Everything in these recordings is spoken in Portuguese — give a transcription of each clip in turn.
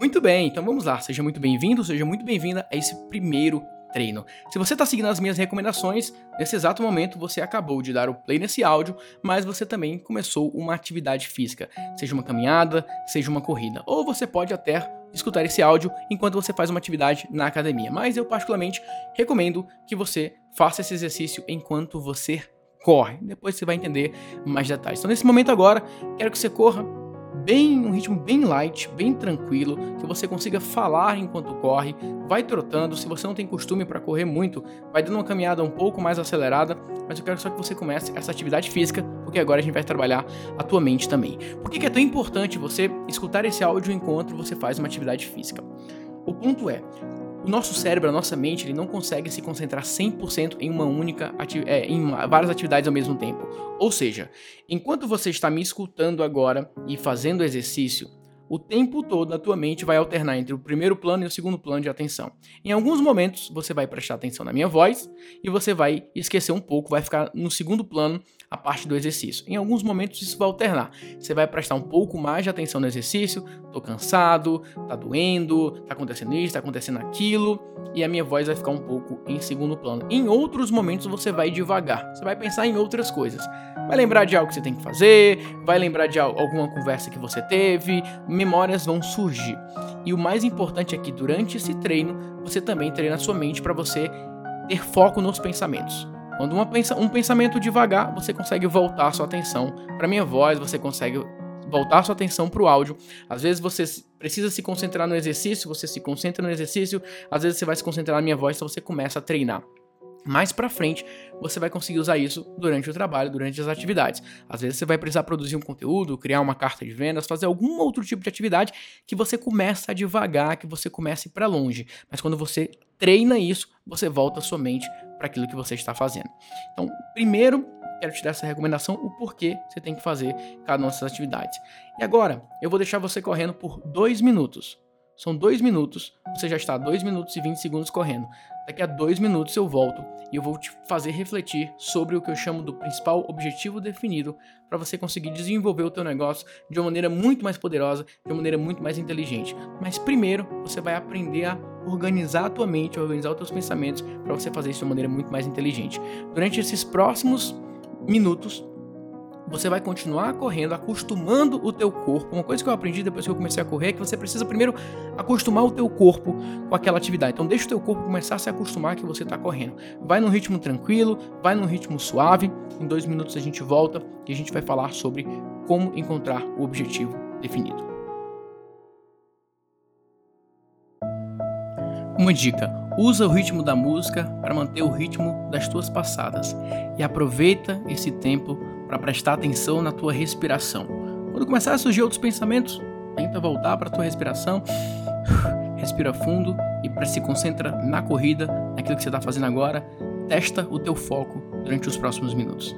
Muito bem, então vamos lá. Seja muito bem-vindo, seja muito bem-vinda a esse primeiro treino. Se você está seguindo as minhas recomendações, nesse exato momento você acabou de dar o play nesse áudio, mas você também começou uma atividade física, seja uma caminhada, seja uma corrida, ou você pode até escutar esse áudio enquanto você faz uma atividade na academia. Mas eu particularmente recomendo que você faça esse exercício enquanto você corre. Depois você vai entender mais detalhes. Então nesse momento agora, quero que você corra bem um ritmo bem light, bem tranquilo, que você consiga falar enquanto corre, vai trotando. Se você não tem costume para correr muito, vai dando uma caminhada um pouco mais acelerada, mas eu quero só que você comece essa atividade física, porque agora a gente vai trabalhar a tua mente também. Por que é tão importante você escutar esse áudio enquanto você faz uma atividade física? O ponto é, o nosso cérebro, a nossa mente, ele não consegue se concentrar 100% em uma única é, em várias atividades ao mesmo tempo. Ou seja, enquanto você está me escutando agora e fazendo exercício, o tempo todo a tua mente vai alternar entre o primeiro plano e o segundo plano de atenção. Em alguns momentos você vai prestar atenção na minha voz e você vai esquecer um pouco, vai ficar no segundo plano a parte do exercício. Em alguns momentos isso vai alternar. Você vai prestar um pouco mais de atenção no exercício, tô cansado, tá doendo, tá acontecendo isso, tá acontecendo aquilo, e a minha voz vai ficar um pouco em segundo plano. Em outros momentos você vai devagar, você vai pensar em outras coisas. Vai lembrar de algo que você tem que fazer, vai lembrar de alguma conversa que você teve, memórias vão surgir. E o mais importante é que durante esse treino, você também treina a sua mente para você ter foco nos pensamentos. Quando uma, um pensamento devagar, você consegue voltar sua atenção para minha voz, você consegue voltar sua atenção para o áudio. Às vezes você precisa se concentrar no exercício, você se concentra no exercício, às vezes você vai se concentrar na minha voz, então você começa a treinar mais para frente você vai conseguir usar isso durante o trabalho, durante as atividades. Às vezes você vai precisar produzir um conteúdo, criar uma carta de vendas, fazer algum outro tipo de atividade que você começa devagar, que você comece para longe. Mas quando você treina isso, você volta sua mente para aquilo que você está fazendo. Então, primeiro, quero te dar essa recomendação, o porquê você tem que fazer cada uma dessas atividades. E agora, eu vou deixar você correndo por dois minutos. São dois minutos, você já está dois minutos e 20 segundos correndo. Daqui a dois minutos eu volto e eu vou te fazer refletir sobre o que eu chamo do principal objetivo definido para você conseguir desenvolver o teu negócio de uma maneira muito mais poderosa, de uma maneira muito mais inteligente. Mas primeiro você vai aprender a organizar a tua mente, organizar os teus pensamentos para você fazer isso de uma maneira muito mais inteligente. Durante esses próximos minutos, você vai continuar correndo, acostumando o teu corpo. Uma coisa que eu aprendi depois que eu comecei a correr é que você precisa primeiro acostumar o teu corpo com aquela atividade. Então deixa o teu corpo começar a se acostumar que você está correndo. Vai num ritmo tranquilo, vai num ritmo suave. Em dois minutos a gente volta e a gente vai falar sobre como encontrar o objetivo definido. Uma dica: usa o ritmo da música para manter o ritmo das tuas passadas e aproveita esse tempo para prestar atenção na tua respiração. Quando começar a surgir outros pensamentos, tenta voltar para a tua respiração, respira fundo e se concentra na corrida, naquilo que você está fazendo agora. Testa o teu foco durante os próximos minutos.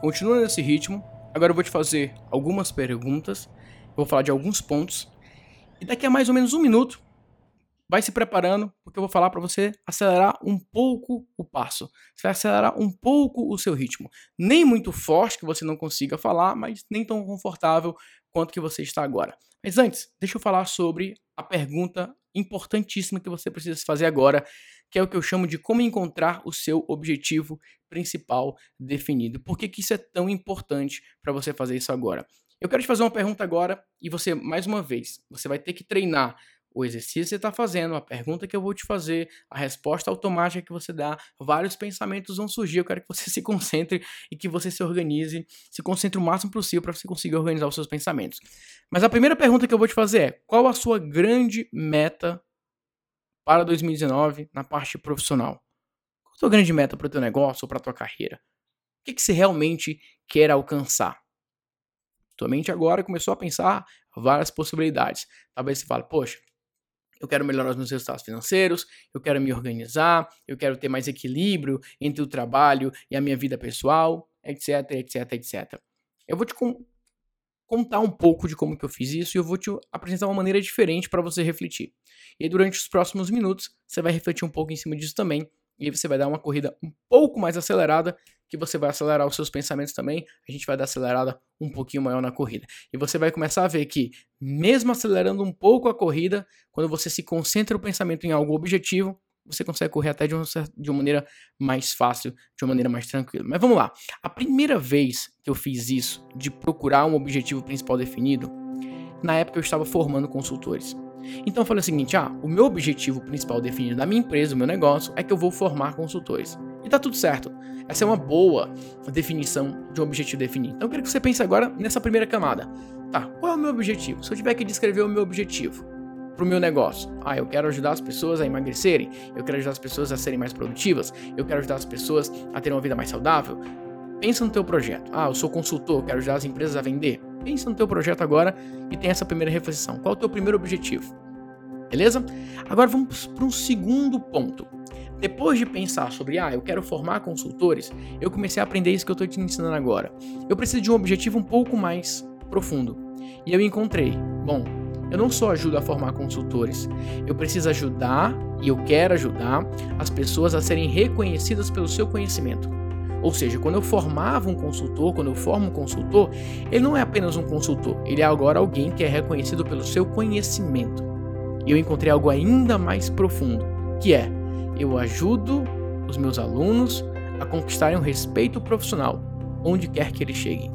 Continua nesse ritmo. Agora eu vou te fazer algumas perguntas, vou falar de alguns pontos. E daqui a mais ou menos um minuto, vai se preparando, porque eu vou falar para você acelerar um pouco o passo. Você vai acelerar um pouco o seu ritmo. Nem muito forte que você não consiga falar, mas nem tão confortável quanto que você está agora. Mas antes, deixa eu falar sobre a pergunta importantíssima que você precisa fazer agora, que é o que eu chamo de como encontrar o seu objetivo principal definido. Por que, que isso é tão importante para você fazer isso agora? Eu quero te fazer uma pergunta agora e você, mais uma vez, você vai ter que treinar o exercício que você está fazendo, a pergunta que eu vou te fazer, a resposta automática que você dá, vários pensamentos vão surgir. Eu quero que você se concentre e que você se organize, se concentre o máximo possível para você conseguir organizar os seus pensamentos. Mas a primeira pergunta que eu vou te fazer é: qual a sua grande meta para 2019 na parte profissional? Qual a sua grande meta para o teu negócio ou para a tua carreira? O que, que você realmente quer alcançar? Tua mente agora começou a pensar várias possibilidades. Talvez você fale, poxa, eu quero melhorar os meus resultados financeiros, eu quero me organizar, eu quero ter mais equilíbrio entre o trabalho e a minha vida pessoal, etc, etc, etc. Eu vou te con contar um pouco de como que eu fiz isso e eu vou te apresentar uma maneira diferente para você refletir. E aí, durante os próximos minutos, você vai refletir um pouco em cima disso também, e aí você vai dar uma corrida um pouco mais acelerada que você vai acelerar os seus pensamentos também, a gente vai dar acelerada um pouquinho maior na corrida. E você vai começar a ver que, mesmo acelerando um pouco a corrida, quando você se concentra o pensamento em algo objetivo, você consegue correr até de uma, de uma maneira mais fácil, de uma maneira mais tranquila. Mas vamos lá. A primeira vez que eu fiz isso, de procurar um objetivo principal definido, na época eu estava formando consultores. Então eu falei o seguinte: ah, o meu objetivo principal definido na minha empresa, o meu negócio, é que eu vou formar consultores. E tá tudo certo. Essa é uma boa definição de um objetivo definido. Então eu quero que você pense agora nessa primeira camada. Tá, qual é o meu objetivo? Se eu tiver que descrever o meu objetivo para o meu negócio, ah, eu quero ajudar as pessoas a emagrecerem, eu quero ajudar as pessoas a serem mais produtivas, eu quero ajudar as pessoas a terem uma vida mais saudável. Pensa no teu projeto. Ah, eu sou consultor, quero ajudar as empresas a vender. Pensa no teu projeto agora e tem essa primeira reflexão. Qual é o teu primeiro objetivo? Beleza? Agora vamos para um segundo ponto. Depois de pensar sobre, ah, eu quero formar consultores, eu comecei a aprender isso que eu estou te ensinando agora. Eu preciso de um objetivo um pouco mais profundo. E eu encontrei, bom, eu não só ajudo a formar consultores, eu preciso ajudar e eu quero ajudar as pessoas a serem reconhecidas pelo seu conhecimento. Ou seja, quando eu formava um consultor, quando eu formo um consultor, ele não é apenas um consultor, ele é agora alguém que é reconhecido pelo seu conhecimento. E eu encontrei algo ainda mais profundo, que é eu ajudo os meus alunos a conquistarem um respeito profissional, onde quer que eles cheguem.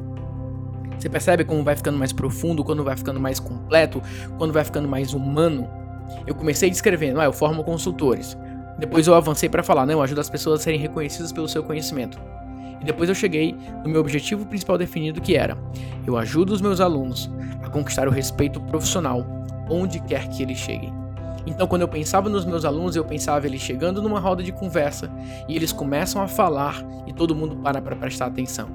Você percebe como vai ficando mais profundo, quando vai ficando mais completo, quando vai ficando mais humano? Eu comecei descrevendo, ah, eu formo consultores. Depois eu avancei para falar, não, ajudo as pessoas a serem reconhecidas pelo seu conhecimento. E depois eu cheguei no meu objetivo principal definido que era: eu ajudo os meus alunos a conquistar o respeito profissional onde quer que eles cheguem. Então, quando eu pensava nos meus alunos, eu pensava eles chegando numa roda de conversa e eles começam a falar e todo mundo para para prestar atenção.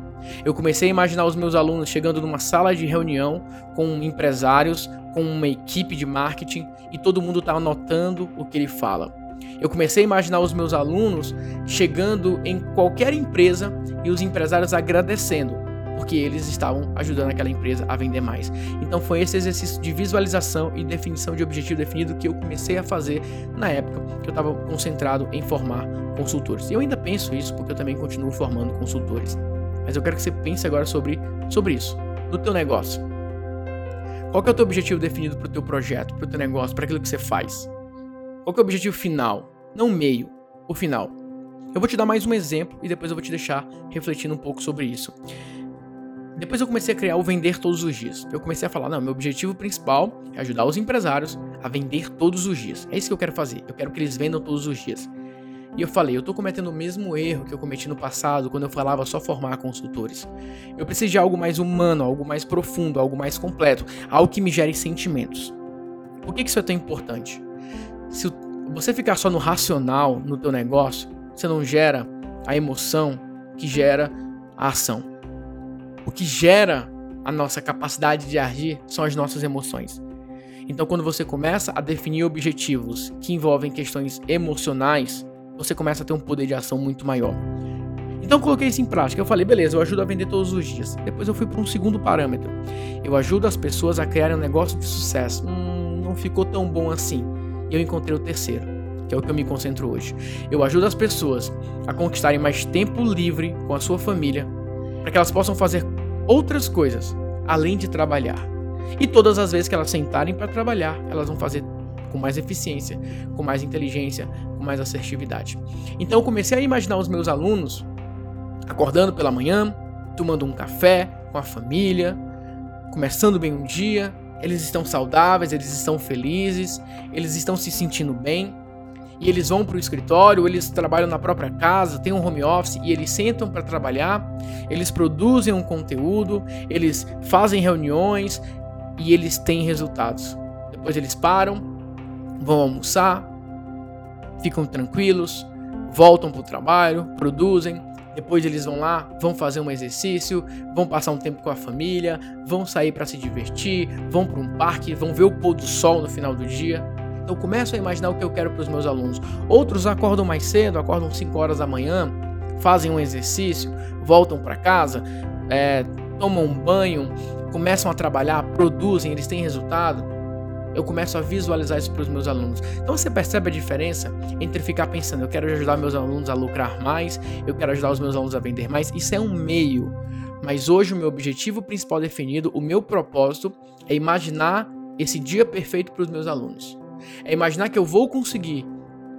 Eu comecei a imaginar os meus alunos chegando numa sala de reunião com empresários, com uma equipe de marketing e todo mundo está anotando o que ele fala. Eu comecei a imaginar os meus alunos chegando em qualquer empresa e os empresários agradecendo porque eles estavam ajudando aquela empresa a vender mais. Então foi esse exercício de visualização e definição de objetivo definido que eu comecei a fazer na época que eu estava concentrado em formar consultores. E eu ainda penso isso porque eu também continuo formando consultores. Mas eu quero que você pense agora sobre, sobre isso, no teu negócio. Qual é o teu objetivo definido para o teu projeto, para o teu negócio, para aquilo que você faz? Qual é o objetivo final? Não meio, o final. Eu vou te dar mais um exemplo e depois eu vou te deixar refletindo um pouco sobre isso. Depois eu comecei a criar o vender todos os dias. Eu comecei a falar, não, meu objetivo principal é ajudar os empresários a vender todos os dias. É isso que eu quero fazer. Eu quero que eles vendam todos os dias. E eu falei, eu tô cometendo o mesmo erro que eu cometi no passado quando eu falava só formar consultores. Eu preciso de algo mais humano, algo mais profundo, algo mais completo, algo que me gere sentimentos. Por que isso é tão importante? Se você ficar só no racional no teu negócio, você não gera a emoção que gera a ação. O que gera a nossa capacidade de agir são as nossas emoções. Então, quando você começa a definir objetivos que envolvem questões emocionais, você começa a ter um poder de ação muito maior. Então coloquei isso em prática. Eu falei, beleza, eu ajudo a vender todos os dias. Depois eu fui para um segundo parâmetro. Eu ajudo as pessoas a criarem um negócio de sucesso. Hum, não ficou tão bom assim. E eu encontrei o terceiro, que é o que eu me concentro hoje. Eu ajudo as pessoas a conquistarem mais tempo livre com a sua família, para que elas possam fazer outras coisas além de trabalhar. E todas as vezes que elas sentarem para trabalhar, elas vão fazer com mais eficiência, com mais inteligência, com mais assertividade. Então eu comecei a imaginar os meus alunos acordando pela manhã, tomando um café com a família, começando bem um dia, eles estão saudáveis, eles estão felizes, eles estão se sentindo bem. E eles vão para o escritório, eles trabalham na própria casa, tem um home office e eles sentam para trabalhar, eles produzem um conteúdo, eles fazem reuniões e eles têm resultados. Depois eles param, vão almoçar, ficam tranquilos, voltam para o trabalho, produzem, depois eles vão lá, vão fazer um exercício, vão passar um tempo com a família, vão sair para se divertir, vão para um parque, vão ver o pôr do sol no final do dia. Então começo a imaginar o que eu quero para os meus alunos. Outros acordam mais cedo, acordam 5 horas da manhã, fazem um exercício, voltam para casa, é, tomam um banho, começam a trabalhar, produzem, eles têm resultado eu começo a visualizar isso para os meus alunos. Então você percebe a diferença entre ficar pensando, eu quero ajudar meus alunos a lucrar mais, eu quero ajudar os meus alunos a vender mais. Isso é um meio. Mas hoje o meu objetivo principal definido, o meu propósito é imaginar esse dia perfeito para os meus alunos. É imaginar que eu vou conseguir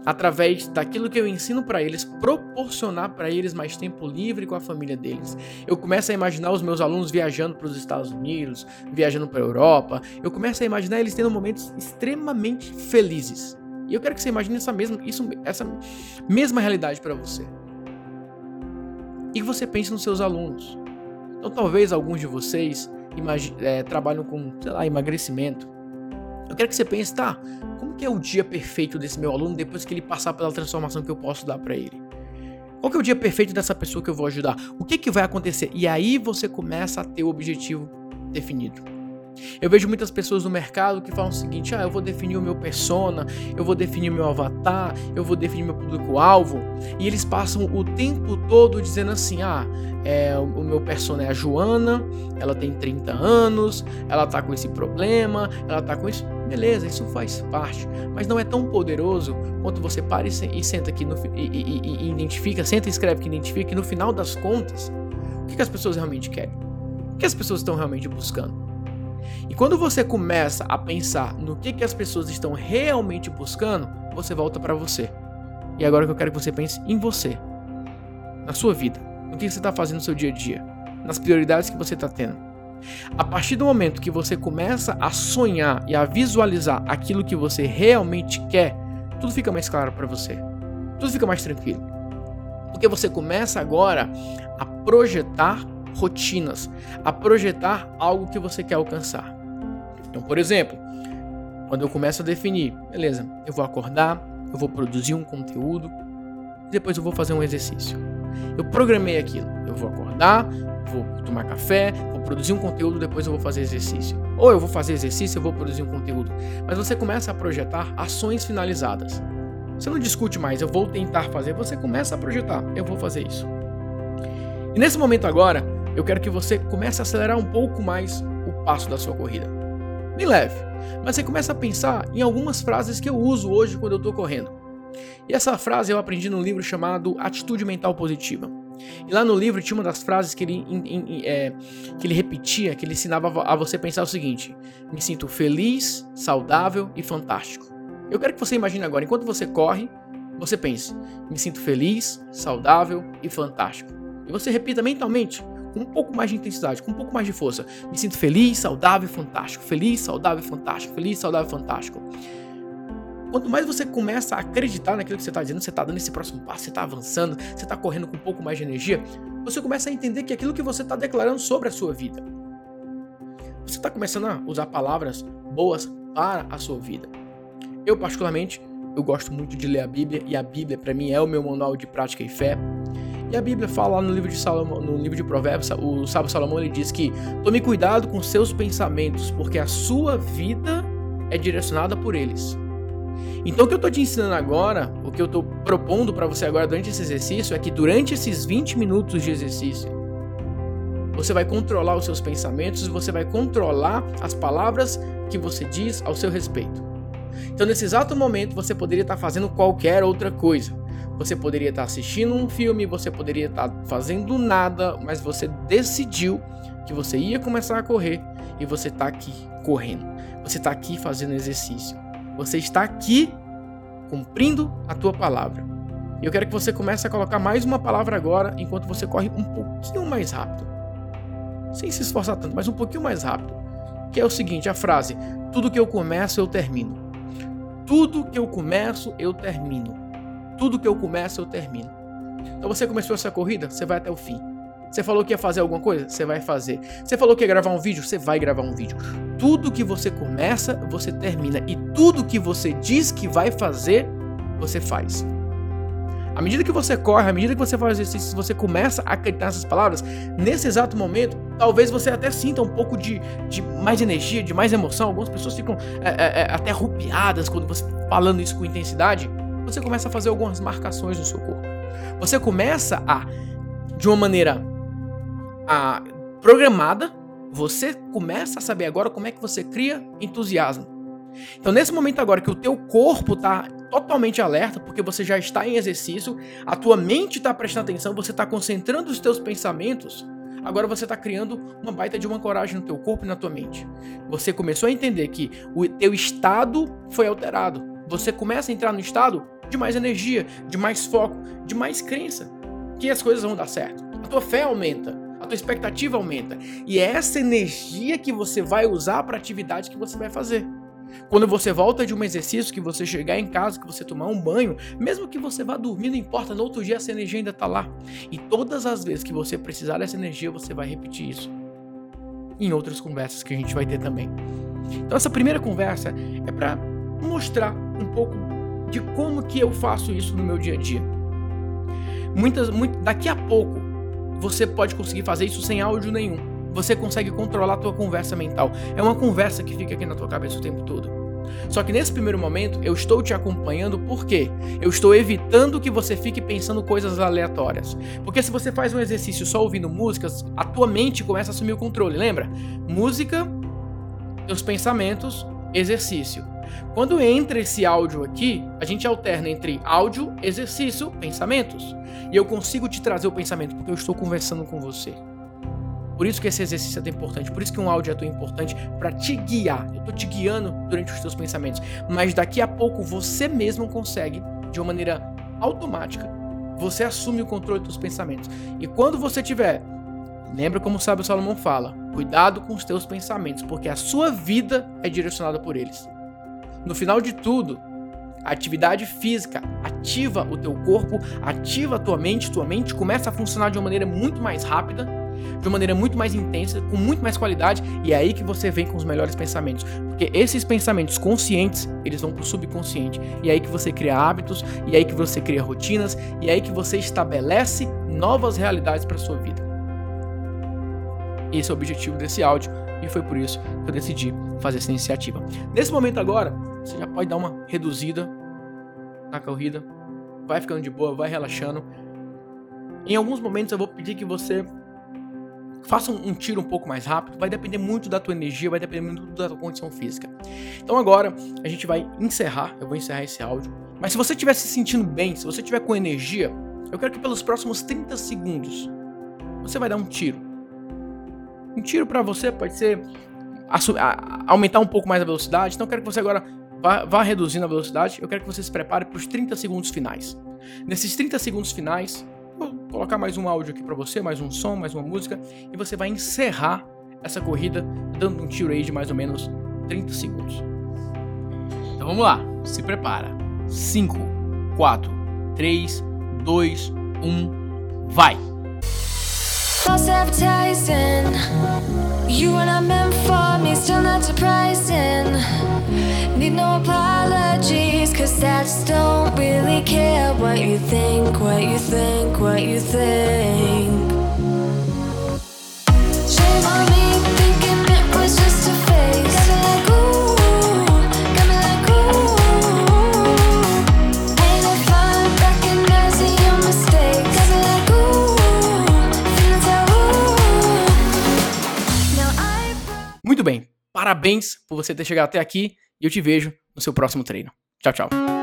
através daquilo que eu ensino para eles, proporcionar para eles mais tempo livre com a família deles. Eu começo a imaginar os meus alunos viajando para os Estados Unidos, viajando para a Europa. Eu começo a imaginar eles tendo momentos extremamente felizes. E eu quero que você imagine essa mesma, isso, essa mesma realidade para você. E que você pense nos seus alunos. Então, talvez alguns de vocês é, trabalham com, sei lá, emagrecimento. Quero que você pense, tá? Como que é o dia perfeito desse meu aluno depois que ele passar pela transformação que eu posso dar para ele? Qual que é o dia perfeito dessa pessoa que eu vou ajudar? O que que vai acontecer? E aí você começa a ter o objetivo definido. Eu vejo muitas pessoas no mercado que falam o seguinte: ah, eu vou definir o meu persona, eu vou definir o meu avatar, eu vou definir meu público-alvo, e eles passam o tempo todo dizendo assim: ah, é, o meu persona é a Joana, ela tem 30 anos, ela tá com esse problema, ela tá com isso. Beleza, isso faz parte, mas não é tão poderoso quanto você para e, senta aqui no, e, e, e, identifica, senta e escreve que identifica que no final das contas, o que, que as pessoas realmente querem? O que as pessoas estão realmente buscando? E quando você começa a pensar no que, que as pessoas estão realmente buscando, você volta para você. E agora que eu quero que você pense em você, na sua vida, no que você está fazendo no seu dia a dia, nas prioridades que você está tendo. A partir do momento que você começa a sonhar e a visualizar aquilo que você realmente quer, tudo fica mais claro para você. Tudo fica mais tranquilo. Porque você começa agora a projetar rotinas, a projetar algo que você quer alcançar. Então, por exemplo, quando eu começo a definir, beleza, eu vou acordar, eu vou produzir um conteúdo, depois eu vou fazer um exercício. Eu programei aquilo. Eu vou acordar, vou tomar café, vou produzir um conteúdo, depois eu vou fazer exercício. Ou eu vou fazer exercício, eu vou produzir um conteúdo. Mas você começa a projetar ações finalizadas. Você não discute mais, eu vou tentar fazer, você começa a projetar, eu vou fazer isso. E nesse momento agora, eu quero que você comece a acelerar um pouco mais o passo da sua corrida. Bem leve, mas você começa a pensar em algumas frases que eu uso hoje quando eu estou correndo. E essa frase eu aprendi num livro chamado Atitude Mental Positiva. E lá no livro tinha uma das frases que ele, in, in, é, que ele repetia, que ele ensinava a você pensar o seguinte: me sinto feliz, saudável e fantástico. Eu quero que você imagine agora, enquanto você corre, você pense: me sinto feliz, saudável e fantástico. E você repita mentalmente, com um pouco mais de intensidade, com um pouco mais de força: me sinto feliz, saudável e fantástico. Feliz, saudável e fantástico. Feliz, saudável e fantástico. Quanto mais você começa a acreditar naquilo que você está dizendo, você está dando esse próximo passo, você está avançando, você está correndo com um pouco mais de energia, você começa a entender que aquilo que você está declarando sobre a sua vida. Você está começando a usar palavras boas para a sua vida. Eu, particularmente, eu gosto muito de ler a Bíblia e a Bíblia, para mim, é o meu manual de prática e fé. E a Bíblia fala lá no livro de Salomão, no livro de Provérbios, o sábio Salomão ele diz que tome cuidado com seus pensamentos, porque a sua vida é direcionada por eles. Então o que eu estou te ensinando agora, o que eu estou propondo para você agora durante esse exercício é que durante esses 20 minutos de exercício, você vai controlar os seus pensamentos você vai controlar as palavras que você diz ao seu respeito. Então, nesse exato momento, você poderia estar fazendo qualquer outra coisa. Você poderia estar assistindo um filme, você poderia estar fazendo nada, mas você decidiu que você ia começar a correr e você está aqui correndo. Você está aqui fazendo exercício. Você está aqui cumprindo a tua palavra. E eu quero que você comece a colocar mais uma palavra agora, enquanto você corre um pouquinho mais rápido sem se esforçar tanto, mas um pouquinho mais rápido. Que é o seguinte, a frase: tudo que eu começo eu termino. Tudo que eu começo eu termino. Tudo que eu começo eu termino. Então você começou essa corrida, você vai até o fim. Você falou que ia fazer alguma coisa? Você vai fazer. Você falou que ia gravar um vídeo? Você vai gravar um vídeo. Tudo que você começa, você termina. E tudo que você diz que vai fazer, você faz. À medida que você corre, à medida que você faz exercícios, você começa a acreditar nessas palavras, nesse exato momento, talvez você até sinta um pouco de, de mais energia, de mais emoção. Algumas pessoas ficam é, é, é até arrupiadas quando você falando isso com intensidade. Você começa a fazer algumas marcações no seu corpo. Você começa a, de uma maneira a, programada, você começa a saber agora como é que você cria entusiasmo. Então, nesse momento agora que o teu corpo está totalmente alerta, porque você já está em exercício, a tua mente está prestando atenção, você está concentrando os teus pensamentos, agora você está criando uma baita de uma coragem no teu corpo e na tua mente. Você começou a entender que o teu estado foi alterado. Você começa a entrar no estado de mais energia, de mais foco, de mais crença, que as coisas vão dar certo. A tua fé aumenta, a tua expectativa aumenta, e é essa energia que você vai usar para a atividade que você vai fazer. Quando você volta de um exercício, que você chegar em casa, que você tomar um banho, mesmo que você vá dormir, não importa, no outro dia essa energia ainda está lá. E todas as vezes que você precisar dessa energia, você vai repetir isso. Em outras conversas que a gente vai ter também. Então essa primeira conversa é para mostrar um pouco de como que eu faço isso no meu dia a dia. Muitas, muito, daqui a pouco você pode conseguir fazer isso sem áudio nenhum você consegue controlar a tua conversa mental. É uma conversa que fica aqui na tua cabeça o tempo todo. Só que nesse primeiro momento eu estou te acompanhando porque eu estou evitando que você fique pensando coisas aleatórias. Porque se você faz um exercício só ouvindo músicas, a tua mente começa a assumir o controle, lembra? Música, teus pensamentos, exercício. Quando entra esse áudio aqui, a gente alterna entre áudio, exercício, pensamentos. E eu consigo te trazer o pensamento porque eu estou conversando com você. Por isso que esse exercício é tão importante, por isso que um áudio é tão importante para te guiar. Eu tô te guiando durante os teus pensamentos, mas daqui a pouco você mesmo consegue, de uma maneira automática, você assume o controle dos pensamentos. E quando você tiver, lembra como o sábio Salomão fala, cuidado com os teus pensamentos, porque a sua vida é direcionada por eles. No final de tudo, a atividade física ativa o teu corpo, ativa a tua mente, tua mente começa a funcionar de uma maneira muito mais rápida de uma maneira muito mais intensa, com muito mais qualidade, e é aí que você vem com os melhores pensamentos. Porque esses pensamentos conscientes, eles vão pro subconsciente. E é aí que você cria hábitos, e é aí que você cria rotinas, e é aí que você estabelece novas realidades para sua vida. Esse é o objetivo desse áudio, e foi por isso que eu decidi fazer essa iniciativa. Nesse momento agora, você já pode dar uma reduzida na corrida, vai ficando de boa, vai relaxando. Em alguns momentos eu vou pedir que você faça um, tiro um pouco mais rápido, vai depender muito da tua energia, vai depender muito da tua condição física. Então agora a gente vai encerrar, eu vou encerrar esse áudio. Mas se você estiver se sentindo bem, se você estiver com energia, eu quero que pelos próximos 30 segundos você vai dar um tiro. Um tiro para você pode ser aumentar um pouco mais a velocidade, então eu quero que você agora vá, vá reduzindo a velocidade. Eu quero que você se prepare para os 30 segundos finais. Nesses 30 segundos finais, Vou colocar mais um áudio aqui para você, mais um som, mais uma música, e você vai encerrar essa corrida dando um tiro aí de mais ou menos 30 segundos. Então vamos lá, se prepara. 5, 4, 3, 2, 1, vai! False advertising, you and I meant for me, still not surprising. Need no apologies, cause I just don't really care what you think, what you think, what you think. Parabéns por você ter chegado até aqui e eu te vejo no seu próximo treino. Tchau, tchau.